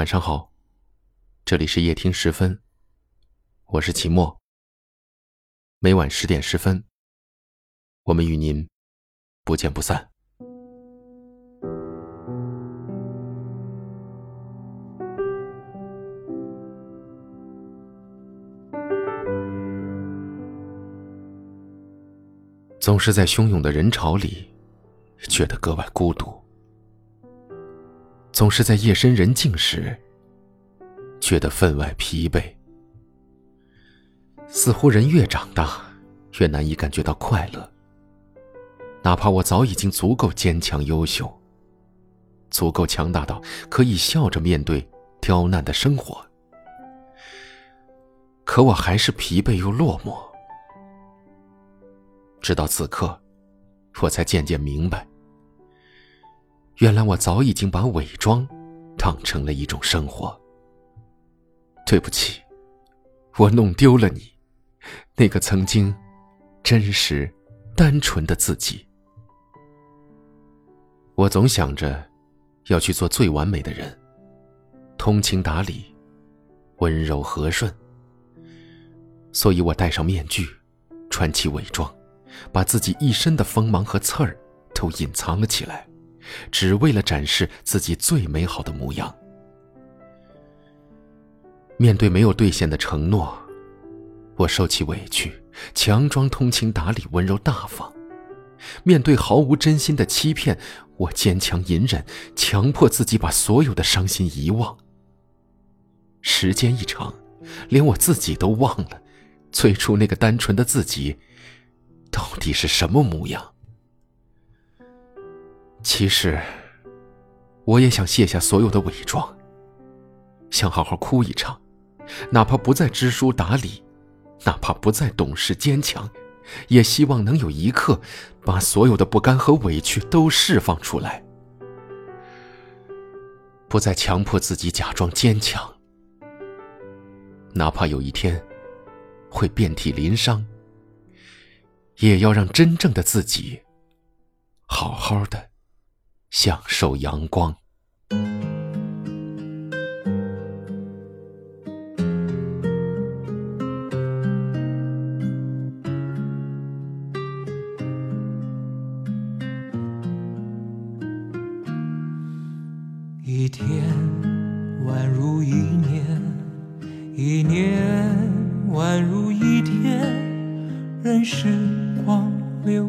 晚上好，这里是夜听十分，我是齐墨。每晚十点十分，我们与您不见不散。总是在汹涌的人潮里，觉得格外孤独。总是在夜深人静时，觉得分外疲惫。似乎人越长大，越难以感觉到快乐。哪怕我早已经足够坚强优秀，足够强大到可以笑着面对刁难的生活，可我还是疲惫又落寞。直到此刻，我才渐渐明白。原来我早已经把伪装当成了一种生活。对不起，我弄丢了你，那个曾经真实、单纯的自己。我总想着要去做最完美的人，通情达理，温柔和顺，所以我戴上面具，穿起伪装，把自己一身的锋芒和刺儿都隐藏了起来。只为了展示自己最美好的模样。面对没有兑现的承诺，我受起委屈，强装通情达理、温柔大方；面对毫无真心的欺骗，我坚强隐忍，强迫自己把所有的伤心遗忘。时间一长，连我自己都忘了，最初那个单纯的自己，到底是什么模样。其实，我也想卸下所有的伪装，想好好哭一场，哪怕不再知书达理，哪怕不再懂事坚强，也希望能有一刻，把所有的不甘和委屈都释放出来，不再强迫自己假装坚强，哪怕有一天会遍体鳞伤，也要让真正的自己好好的。享受阳光。一天宛如一年，一年宛如一天，任时光流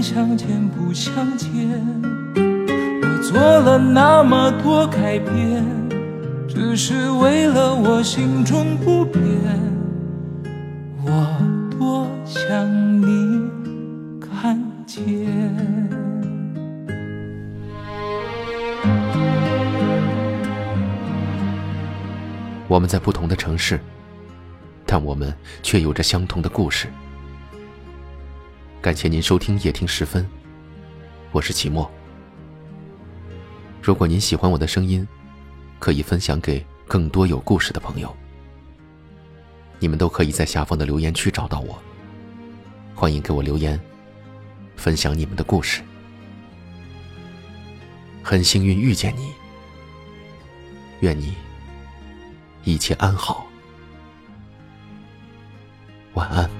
相见不相见，我做了那么多改变，只是为了我心中不变。我多想你看见。我们在不同的城市，但我们却有着相同的故事。感谢您收听夜听时分，我是齐墨。如果您喜欢我的声音，可以分享给更多有故事的朋友。你们都可以在下方的留言区找到我，欢迎给我留言，分享你们的故事。很幸运遇见你，愿你一切安好，晚安。